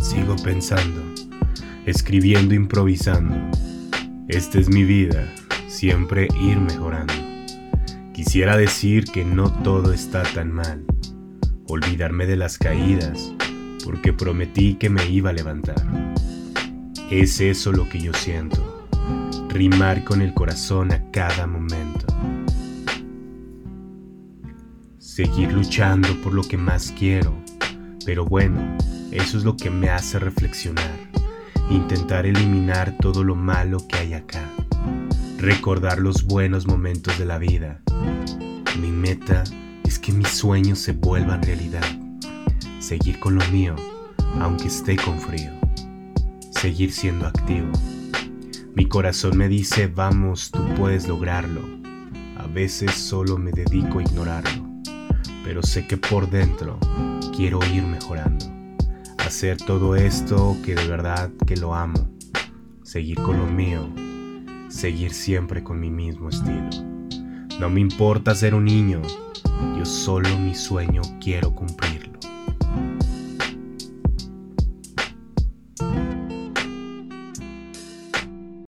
Sigo pensando, escribiendo, improvisando. Esta es mi vida, siempre ir mejorando. Quisiera decir que no todo está tan mal, olvidarme de las caídas, porque prometí que me iba a levantar. Es eso lo que yo siento, rimar con el corazón a cada momento. Seguir luchando por lo que más quiero, pero bueno, eso es lo que me hace reflexionar, intentar eliminar todo lo malo que hay acá, recordar los buenos momentos de la vida. Mi meta es que mis sueños se vuelvan realidad, seguir con lo mío, aunque esté con frío, seguir siendo activo. Mi corazón me dice, vamos, tú puedes lograrlo. A veces solo me dedico a ignorarlo, pero sé que por dentro quiero ir mejorando hacer todo esto que de verdad que lo amo, seguir con lo mío, seguir siempre con mi mismo estilo. No me importa ser un niño, yo solo mi sueño quiero cumplir.